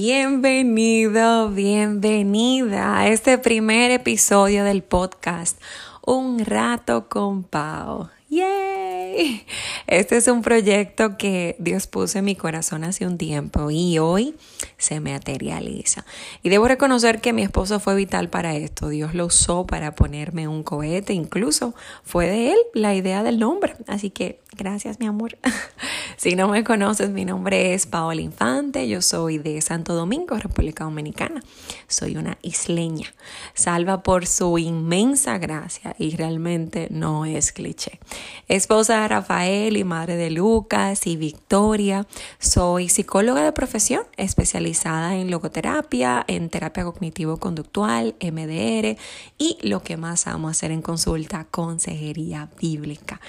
Bienvenido, bienvenida a este primer episodio del podcast Un rato con Pau. ¡Yay! Este es un proyecto que Dios puso en mi corazón hace un tiempo y hoy se materializa. Y debo reconocer que mi esposo fue vital para esto. Dios lo usó para ponerme un cohete, incluso fue de él la idea del nombre. Así que gracias, mi amor. si no me conoces, mi nombre es Paola Infante. Yo soy de Santo Domingo, República Dominicana. Soy una isleña, salva por su inmensa gracia y realmente no es cliché. Esposa de Rafael y madre de Lucas y Victoria. Soy psicóloga de profesión, especializada en logoterapia, en terapia cognitivo-conductual, MDR y lo que más amo hacer en consulta, consejería bíblica.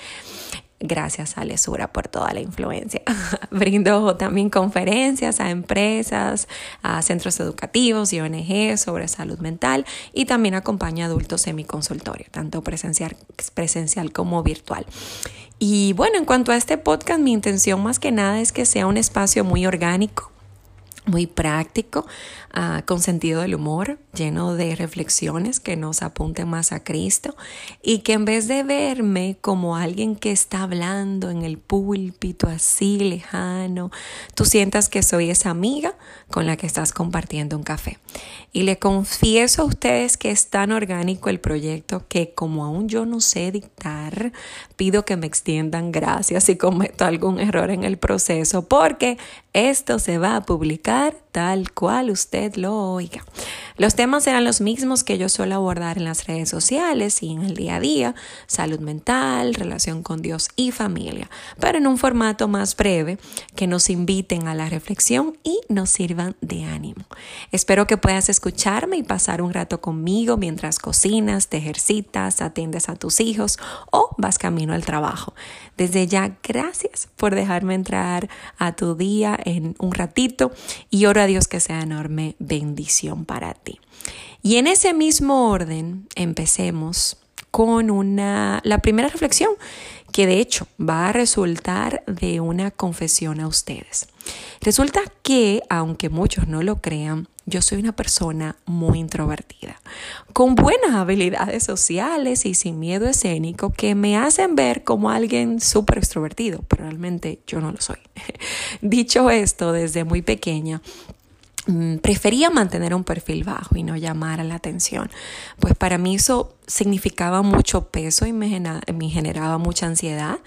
Gracias a Lesura por toda la influencia. Brindo también conferencias a empresas, a centros educativos y ONG sobre salud mental y también acompaño a adultos en mi consultorio, tanto presencial, presencial como virtual. Y bueno, en cuanto a este podcast, mi intención más que nada es que sea un espacio muy orgánico muy práctico, ah, con sentido del humor, lleno de reflexiones que nos apunten más a Cristo y que en vez de verme como alguien que está hablando en el púlpito así lejano, tú sientas que soy esa amiga con la que estás compartiendo un café. Y le confieso a ustedes que es tan orgánico el proyecto que como aún yo no sé dictar, pido que me extiendan gracias si cometo algún error en el proceso porque esto se va a publicar tal cual usted lo oiga. Los temas serán los mismos que yo suelo abordar en las redes sociales y en el día a día, salud mental, relación con Dios y familia, pero en un formato más breve que nos inviten a la reflexión y nos sirvan de ánimo. Espero que puedas escucharme y pasar un rato conmigo mientras cocinas, te ejercitas, atiendes a tus hijos o vas camino al trabajo. Desde ya, gracias por dejarme entrar a tu día en un ratito y oro a Dios que sea enorme bendición para ti. Y en ese mismo orden, empecemos con una, la primera reflexión, que de hecho va a resultar de una confesión a ustedes. Resulta que, aunque muchos no lo crean, yo soy una persona muy introvertida, con buenas habilidades sociales y sin miedo escénico que me hacen ver como alguien súper extrovertido, pero realmente yo no lo soy. Dicho esto, desde muy pequeña, mm, prefería mantener un perfil bajo y no llamar la atención, pues para mí eso significaba mucho peso y me, generaba mucha ansiedad,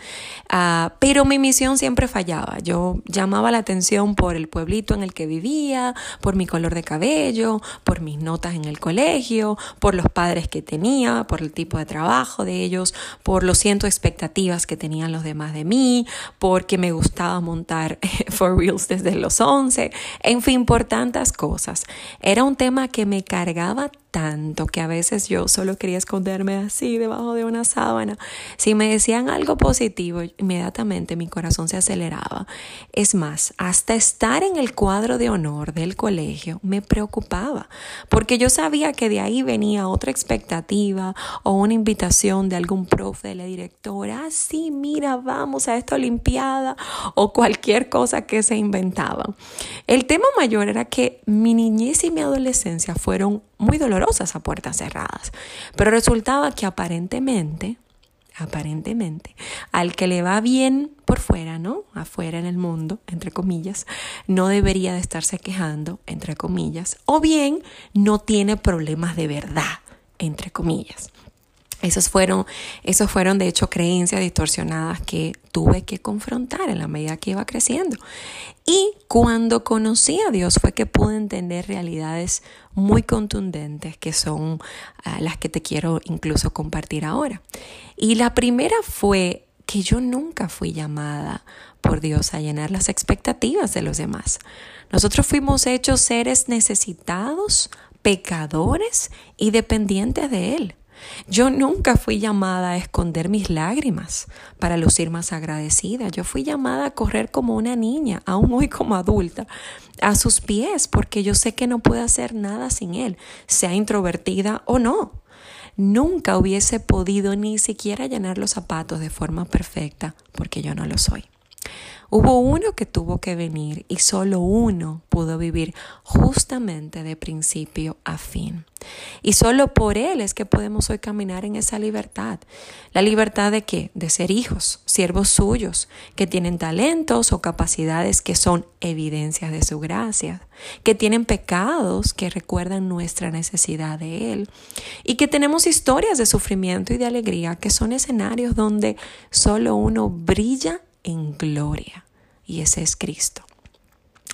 ah, pero mi misión siempre fallaba. Yo llamaba la atención por el pueblito en el que vivía, por mi color de cabello, por mis notas en el colegio, por los padres que tenía, por el tipo de trabajo de ellos, por los cientos expectativas que tenían los demás de mí, porque me gustaba montar for reals desde los 11, en fin, por tantas cosas. Era un tema que me cargaba tanto que a veces yo solo quería esconderme así debajo de una sábana. Si me decían algo positivo, inmediatamente mi corazón se aceleraba. Es más, hasta estar en el cuadro de honor del colegio me preocupaba, porque yo sabía que de ahí venía otra expectativa o una invitación de algún profe, de la directora, ah, mira, vamos a esta olimpiada o cualquier cosa que se inventaban. El tema mayor era que mi niñez y mi adolescencia fueron muy dolorosas a puertas cerradas. Pero resultaba que aparentemente, aparentemente, al que le va bien por fuera, ¿no? Afuera en el mundo, entre comillas, no debería de estarse quejando, entre comillas, o bien no tiene problemas de verdad, entre comillas. Esos fueron, esos fueron de hecho creencias distorsionadas que tuve que confrontar en la medida que iba creciendo. Y cuando conocí a Dios fue que pude entender realidades muy contundentes que son ah, las que te quiero incluso compartir ahora. Y la primera fue que yo nunca fui llamada por Dios a llenar las expectativas de los demás. Nosotros fuimos hechos seres necesitados, pecadores y dependientes de Él. Yo nunca fui llamada a esconder mis lágrimas para lucir más agradecida. Yo fui llamada a correr como una niña, aún hoy como adulta, a sus pies, porque yo sé que no puedo hacer nada sin Él, sea introvertida o no. Nunca hubiese podido ni siquiera llenar los zapatos de forma perfecta, porque yo no lo soy. Hubo uno que tuvo que venir y solo uno pudo vivir justamente de principio a fin. Y solo por Él es que podemos hoy caminar en esa libertad. ¿La libertad de qué? De ser hijos, siervos suyos, que tienen talentos o capacidades que son evidencias de su gracia, que tienen pecados que recuerdan nuestra necesidad de Él y que tenemos historias de sufrimiento y de alegría que son escenarios donde solo uno brilla en gloria y ese es Cristo.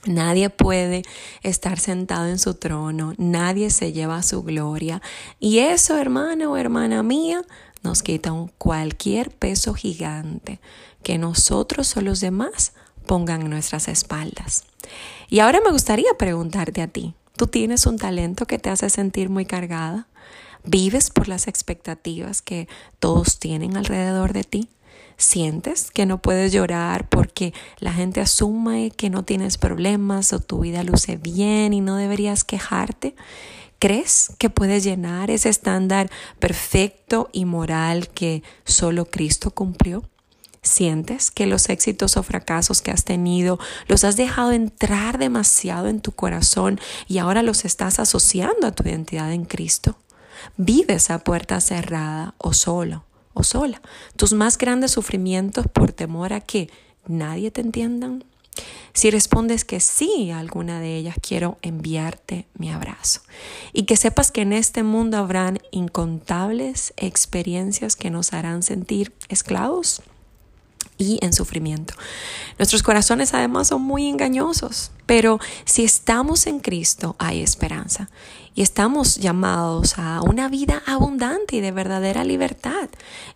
Nadie puede estar sentado en su trono, nadie se lleva su gloria. Y eso, hermano o hermana mía, nos quita cualquier peso gigante que nosotros o los demás pongan en nuestras espaldas. Y ahora me gustaría preguntarte a ti, ¿tú tienes un talento que te hace sentir muy cargada? ¿Vives por las expectativas que todos tienen alrededor de ti? Sientes que no puedes llorar porque la gente asume que no tienes problemas o tu vida luce bien y no deberías quejarte? ¿Crees que puedes llenar ese estándar perfecto y moral que solo Cristo cumplió? ¿Sientes que los éxitos o fracasos que has tenido los has dejado entrar demasiado en tu corazón y ahora los estás asociando a tu identidad en Cristo? ¿Vives a puerta cerrada o solo? Sola. Tus más grandes sufrimientos por temor a que nadie te entiendan. Si respondes que sí a alguna de ellas, quiero enviarte mi abrazo. Y que sepas que en este mundo habrán incontables experiencias que nos harán sentir esclavos y en sufrimiento. Nuestros corazones además son muy engañosos, pero si estamos en Cristo hay esperanza y estamos llamados a una vida abundante y de verdadera libertad.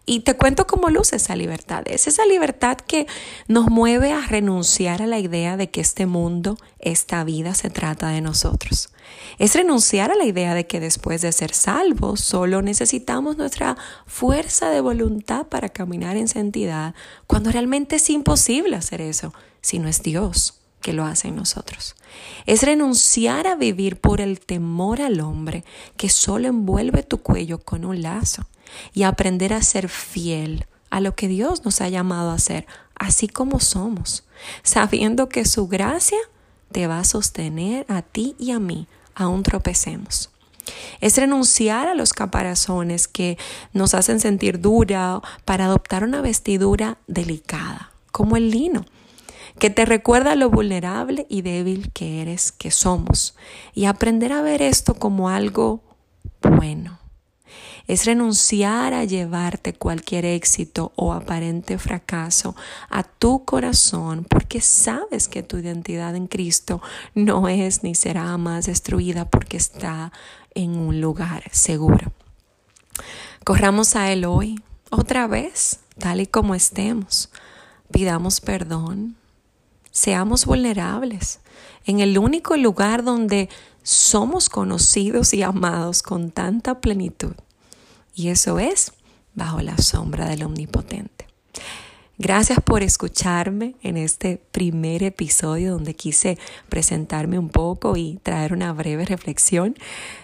Y te cuento cómo luce esa libertad. Es esa libertad que nos mueve a renunciar a la idea de que este mundo, esta vida se trata de nosotros. Es renunciar a la idea de que después de ser salvos solo necesitamos nuestra fuerza de voluntad para caminar en santidad, cuando realmente es imposible hacer eso si no es Dios que lo hace en nosotros. Es renunciar a vivir por el temor al hombre que solo envuelve tu cuello con un lazo y aprender a ser fiel a lo que Dios nos ha llamado a hacer, así como somos, sabiendo que su gracia te va a sostener a ti y a mí, aún tropecemos. Es renunciar a los caparazones que nos hacen sentir dura para adoptar una vestidura delicada, como el lino que te recuerda lo vulnerable y débil que eres, que somos, y aprender a ver esto como algo bueno. Es renunciar a llevarte cualquier éxito o aparente fracaso a tu corazón porque sabes que tu identidad en Cristo no es ni será más destruida porque está en un lugar seguro. Corramos a Él hoy, otra vez, tal y como estemos. Pidamos perdón, seamos vulnerables en el único lugar donde somos conocidos y amados con tanta plenitud. Y eso es bajo la sombra del Omnipotente. Gracias por escucharme en este primer episodio donde quise presentarme un poco y traer una breve reflexión.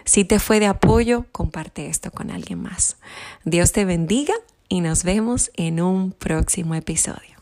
Si te fue de apoyo, comparte esto con alguien más. Dios te bendiga y nos vemos en un próximo episodio.